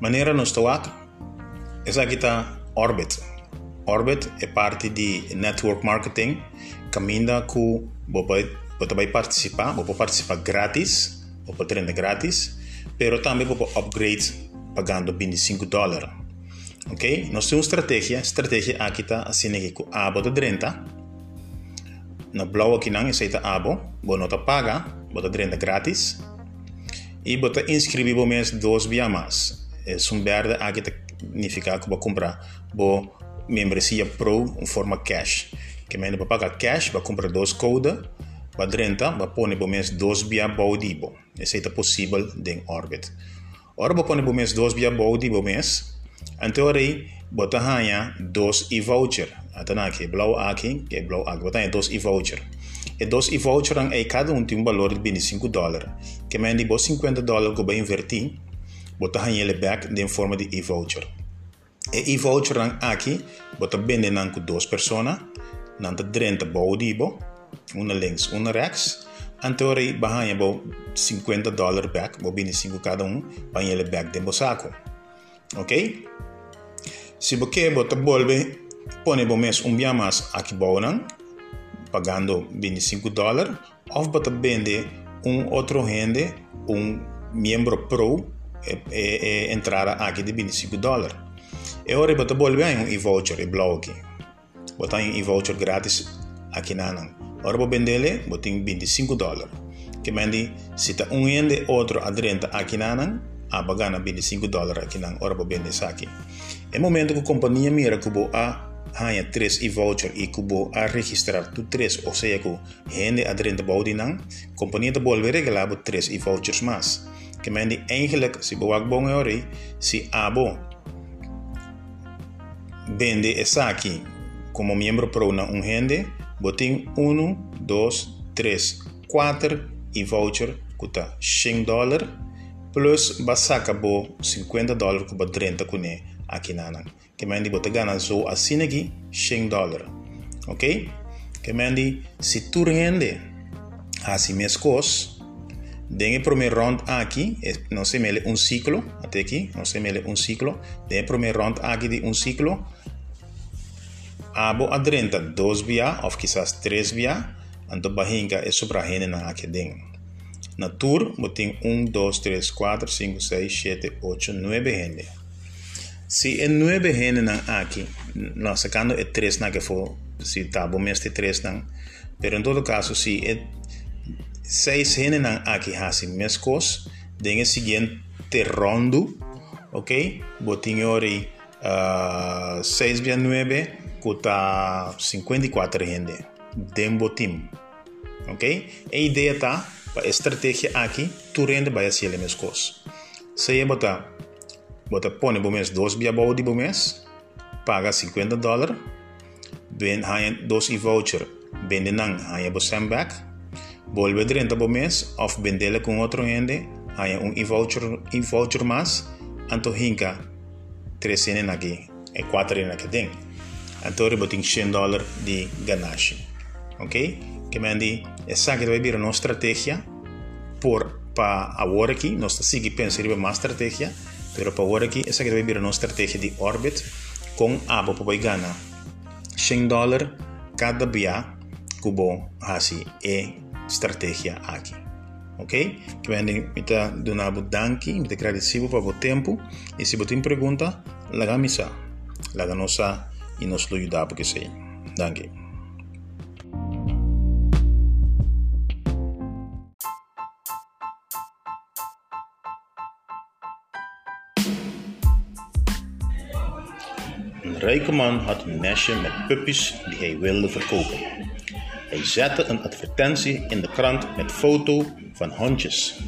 maneira nos toato essa aqui tá Orbit. Orbit é parte de network marketing, caminha com você vai participar, você pode participar grátis, pode treinar grátis, pero também pode upgrade pagando 25 dólares. Ok? Nós temos estratégia, estratégia aqui está assim aqui com abo de 30, na blauw aqui não aceita abo, você não paga, você 30 grátis, e você inscreve o mês dois via mais. É um verde aqui significa que você comprar bo membresia pro em forma cash. Que mende para pagar cash, para comprar dois codes, para 30, para pôr no mês dois via baudibo. Isso é possível em Orbit. Ora, para pôr no mês dois via baudibo mês, então aí, bota ganha dois e-voucher. Então aqui, blauw aqui, que é blauw aqui, bota dois e-voucher. E dois e-voucher aí cada um tem um valor de 25 dólares. Que mende 50 dólares que vai invertir, bota ele back em forma de e-voucher. E e-voucher aqui, bota vende nan com duas pessoas, nan te drenta baudibo, uma links, uma rechts. Antori bo 50 dólares back, bo bini 5 cada um, banha ele back de saco. Ok? Se você bota bolbe, pone bo mes um dia mais aqui bonan, pagando 25 dólares, ou bota vende um outro rende, um membro pro, entrada aqui de 25 dólares. E ora bota bolbe um e-voucher e blog. Bota um e-voucher grátis aqui na nan. Ora bo bendele, botin 25 dólares. Que mandi, se tá um ende outro adrenta aqui na nan, a bagana 25 dólares aqui nan, ora bo bende aqui. É momento que a companhia mira que bo a ganha 3 e-voucher e que bo a registrar tu 3, ou seja que rende adrenta baudi nan, companhia de bolbe reglar bo 3 e-vouchers mais. Que mandi, eigenlijk, se bo ak bom euro, se abo. Vende essa aqui como membro pro na um rende, botem 1, 2, 3, 4 e voucher custa 100 dólares plus basaka bo 50 dólares cuba 30 kune aqui na que mandi bota gana zo aqui 100 dólares ok? Que mandi se tu rende assim minhas Dentro primer round aquí, no se mele un ciclo, hasta aquí, no se mele un ciclo. Dentro primer round aquí de un ciclo, abo adrenta dos vía, o quizás tres vía, anto bahinga es sobrajene na aquí dentro. Na tour, botín 1, 2, 3, 4, 5, 6, 7, 8, 9 gente. Si en 9 gente nan aquí, no, sacando el 3 na que fue, si tabo este 3 nan, pero en todo caso, si el 6 hene na aqui hasi mescos den o seguinte rondo ok? Botin ori uh, 6 via 9 custa 54 rende dembo team ok? A ideia tá para estratégia aqui tu rende vai ser mesmas coisas se eu botar botar bom mês dois via bom de bom mês paga 50 dólares ben hanya dos e voucher vende nang hanya bo back volve renta bom mês of vendele com outro rende hanya um e voucher e mais anto hinka 3 aqui e 4 aqui dentro Antônio botin 100 dólares de ganache. Ok? Que mandi, essa que vai vir uma estratégia por para agora aqui, nós seguimos pensando mais estratégia, pero para agora aqui, essa que vai vir uma estratégia de Orbit com abo para ganhar 100 dólares cada dia que bom assim é estratégia aqui. Ok? Que me está dando danke, me está agradecido por o tempo e se você tem pergunta, laga misa, laga nossa e nos ajudar porque sei. Danke. Een rijke man had een nestje met puppies die hij wilde verkopen. Hij zette een advertentie in de krant met foto van hondjes.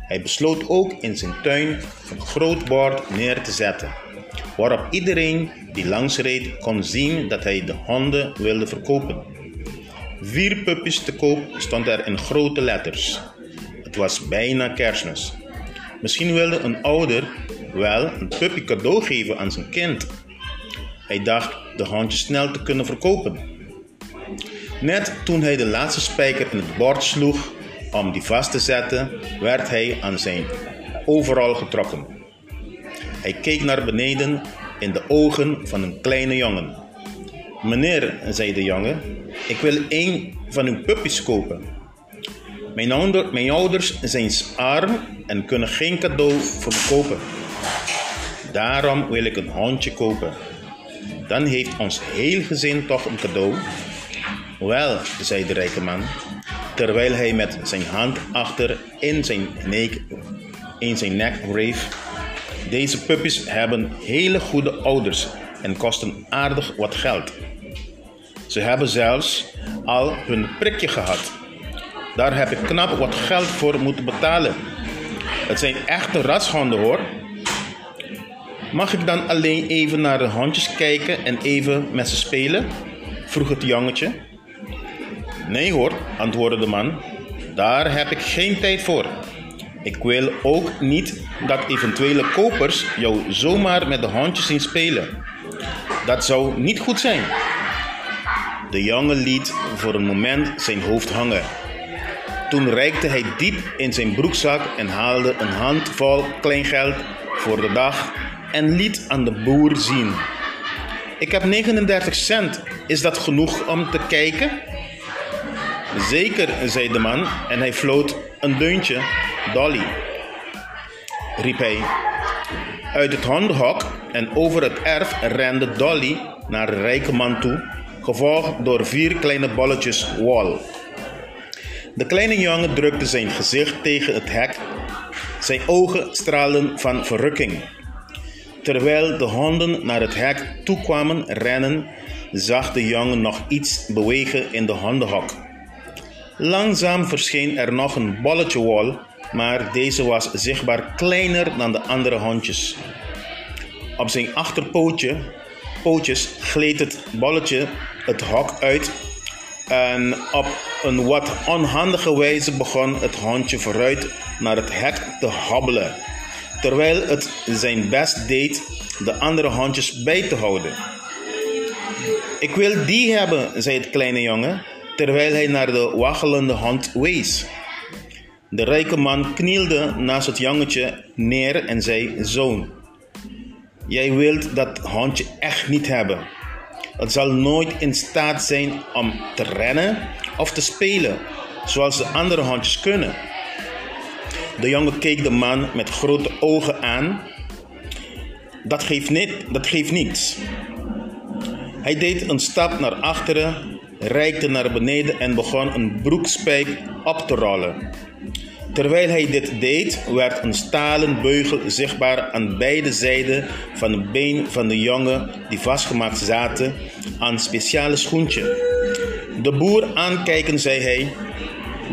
Hij besloot ook in zijn tuin een groot bord neer te zetten waarop iedereen die langsreed kon zien dat hij de honden wilde verkopen. Vier puppies te koop stond er in grote letters. Het was bijna kerstmis. Misschien wilde een ouder wel een puppy cadeau geven aan zijn kind. Hij dacht de hondjes snel te kunnen verkopen. Net toen hij de laatste spijker in het bord sloeg om die vast te zetten, werd hij aan zijn overal getrokken. Hij keek naar beneden in de ogen van een kleine jongen. Meneer, zei de jongen, ik wil een van uw puppies kopen. Mijn, mijn ouders zijn arm en kunnen geen cadeau voor me kopen. Daarom wil ik een hondje kopen. Dan heeft ons heel gezin toch een cadeau. Wel, zei de rijke man, terwijl hij met zijn hand achter in zijn nek, in zijn nek wreef. Deze puppies hebben hele goede ouders en kosten aardig wat geld. Ze hebben zelfs al hun prikje gehad. Daar heb ik knap wat geld voor moeten betalen. Het zijn echte rashonden hoor. Mag ik dan alleen even naar de hondjes kijken en even met ze spelen? vroeg het jongetje. Nee hoor, antwoordde de man. Daar heb ik geen tijd voor. Ik wil ook niet dat eventuele kopers jou zomaar met de hondjes zien spelen. Dat zou niet goed zijn. De jongen liet voor een moment zijn hoofd hangen. Toen reikte hij diep in zijn broekzak en haalde een handvol kleingeld voor de dag en liet aan de boer zien. Ik heb 39 cent. Is dat genoeg om te kijken? Zeker, zei de man en hij floot een deuntje. Dolly, riep hij. Uit het hondenhok en over het erf rende Dolly naar de rijke man toe, gevolgd door vier kleine bolletjes wol. De kleine jongen drukte zijn gezicht tegen het hek. Zijn ogen straalden van verrukking. Terwijl de honden naar het hek toekwamen rennen, zag de jongen nog iets bewegen in de hondenhok. Langzaam verscheen er nog een bolletje wol, maar deze was zichtbaar kleiner dan de andere hondjes. Op zijn achterpootje pootjes gleed het bolletje het hok uit en op een wat onhandige wijze begon het hondje vooruit naar het hek te hobbelen, terwijl het zijn best deed de andere hondjes bij te houden. Ik wil die hebben, zei het kleine jongen, terwijl hij naar de waggelende hond wees. De rijke man knielde naast het jongetje neer en zei: Zoon, jij wilt dat hondje echt niet hebben. Het zal nooit in staat zijn om te rennen of te spelen, zoals de andere hondjes kunnen. De jongen keek de man met grote ogen aan. Dat geeft, niet, dat geeft niets. Hij deed een stap naar achteren, reikte naar beneden en begon een broekspijk op te rollen. Terwijl hij dit deed, werd een stalen beugel zichtbaar aan beide zijden van het been van de jongen die vastgemaakt zaten aan een speciale schoentje. De boer aankijken zei hij: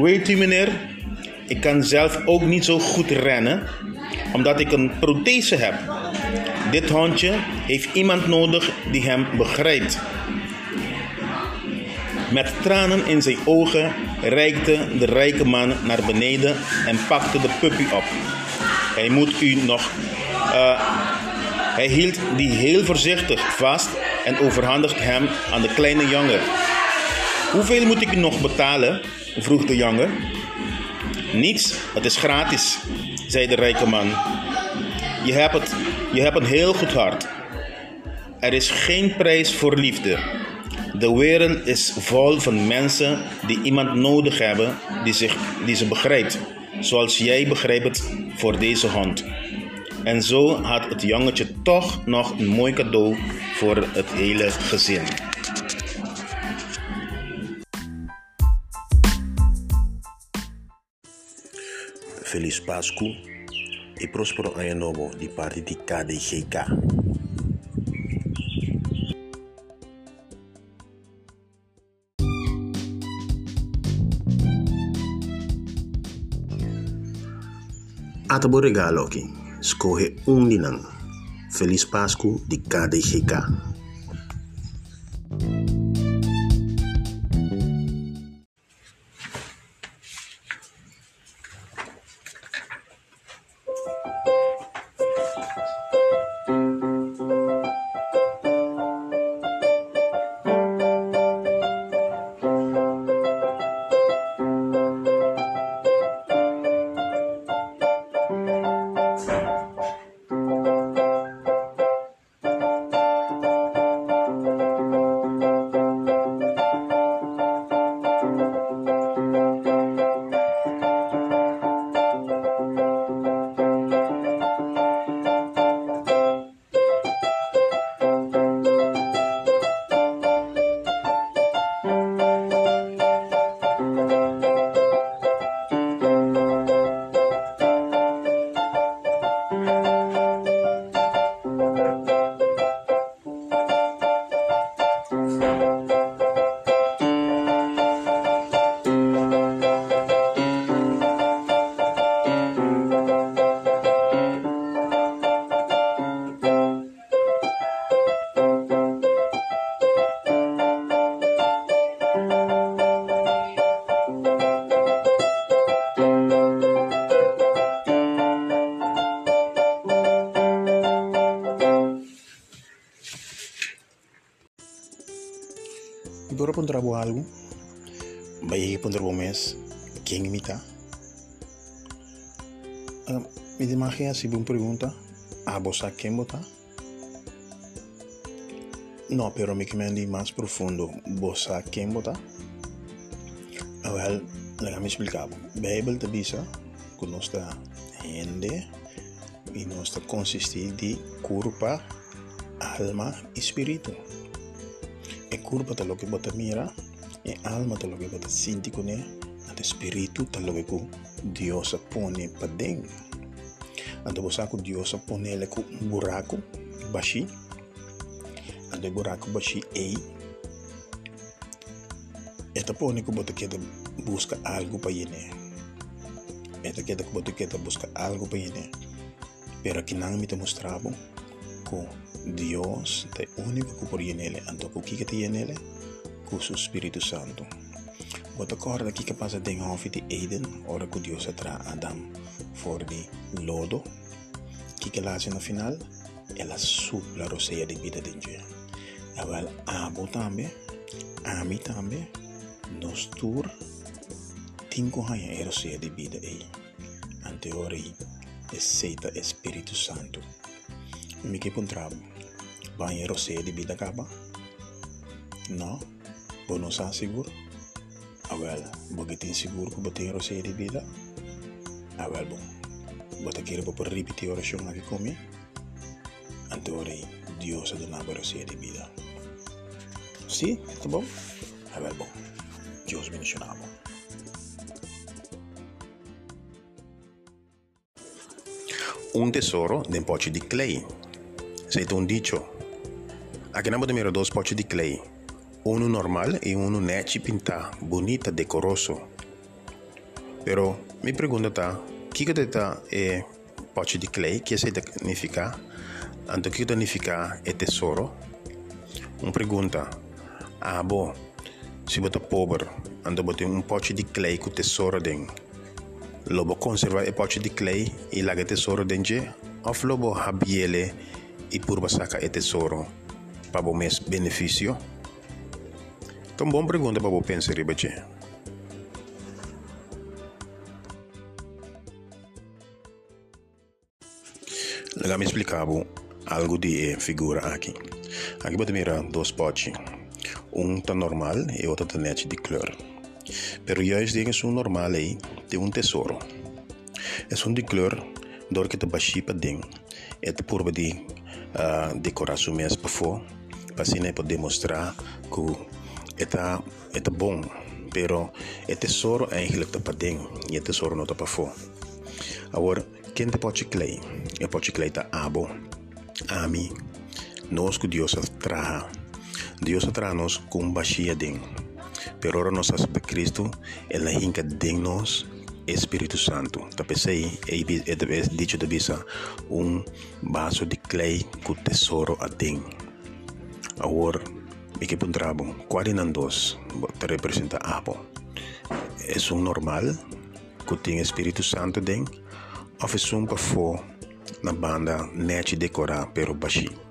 Weet u meneer, ik kan zelf ook niet zo goed rennen, omdat ik een prothese heb. Dit hondje heeft iemand nodig die hem begrijpt. Met tranen in zijn ogen reikte de rijke man naar beneden en pakte de puppy op. Hij moet u nog. Uh, hij hield die heel voorzichtig vast en overhandigde hem aan de kleine jongen. Hoeveel moet ik nog betalen? vroeg de jongen. Niets, het is gratis, zei de rijke man. Je hebt, het, je hebt een heel goed hart. Er is geen prijs voor liefde. De wereld is vol van mensen die iemand nodig hebben die, zich, die ze begrijpt, zoals jij begrijpt het voor deze hond. En zo had het jongetje toch nog een mooi cadeau voor het hele gezin. Feliz Pascu e prospero ano novo de parte de KDGK. Atabo regalo aqui. Escorre um dinang. Feliz Páscoa de KDGK. Valle Ponder Gómez, quien imita. Uh, mi imagen así una pregunta, ¿a vos a quién vota? No, pero me andi más profundo, ¿vos a quién vota? A ver, le me explicar. Bible te avisa con nuestra gente y nuestra consistir de culpa, alma y espíritu. Y culpa de lo que vos te mira e alma tá lo que bota sinti com né, e espírito tá lo que Deus pone para dentro. Ando você que Deus pone ele com um buraco baixo, ando buraco baixo ei Esta pone que você quer busca algo para ele. Esta quer que você quer busca algo para ele. Pero que não me mostrava que Deus é o único que pode nele. Então, o que que tem? Com o Espírito Santo. Você acorda que que passa dentro of de Eden, hora que Deus atra Adam for de lodo. Que que lá no final? Ela supla a roceia de vida dentro. Agora, abo também, a mim também, nos tour cinco hanya era ser de vida aí ante ori aceita Espírito Santo me que encontrava banheiro ser de vida acaba não bono sa sigur awel bogitin sigur ko batero sedi bila awel bon batakir bo per ripeti oracion aki komi ante ore Dio sa dona bero sedi bila si ito bon awel bon Dios minisionamo un tesoro de un poci di clay. Sei tu un dicio. A che namo di mero dos poci di clay uno normal e uno neci pinta, bonita, decoroso. Però mi pregunta ta, chi che ta è poccio di clay, che significa? Anto che significa è tesoro? Un pregunta, ah boh, si bota povero, anto botte un poccio di clay con tesoro den. Lobo conserva e poccio di clay e laga tesoro denge, of lobo habiele e purba sacca e tesoro, pabo mes beneficio? Então, boa pergunta para você pensar, Ribache. Legal me explicar algo de figura aqui. Aqui você mira dois potes um tá normal e outro tá net de cor. Pero juist dingen um normal aí tem um tesouro. É um de cor, door que te baixi para dentro. É te por de uh, decorar o mês para fora, para assim poder mostrar que está, está bom, pero el tesoro é ele que está dentro e o tesouro não está para fora. Agora, quem te pode crer? O crer está abo, a mim, nós que Deus traja. Deus traz-nos com baixia dentro, pero agora nós sabemos Cristo, ele hinca dentro nós, Espírito Santo. Tapecei, é dito de visa, um vaso de clay com tesouro adentro. Agora, puntrabo, dos, te representa abo. É um normal, que tem Espírito Santo den, ou é um para na banda net decorar pero baixinho.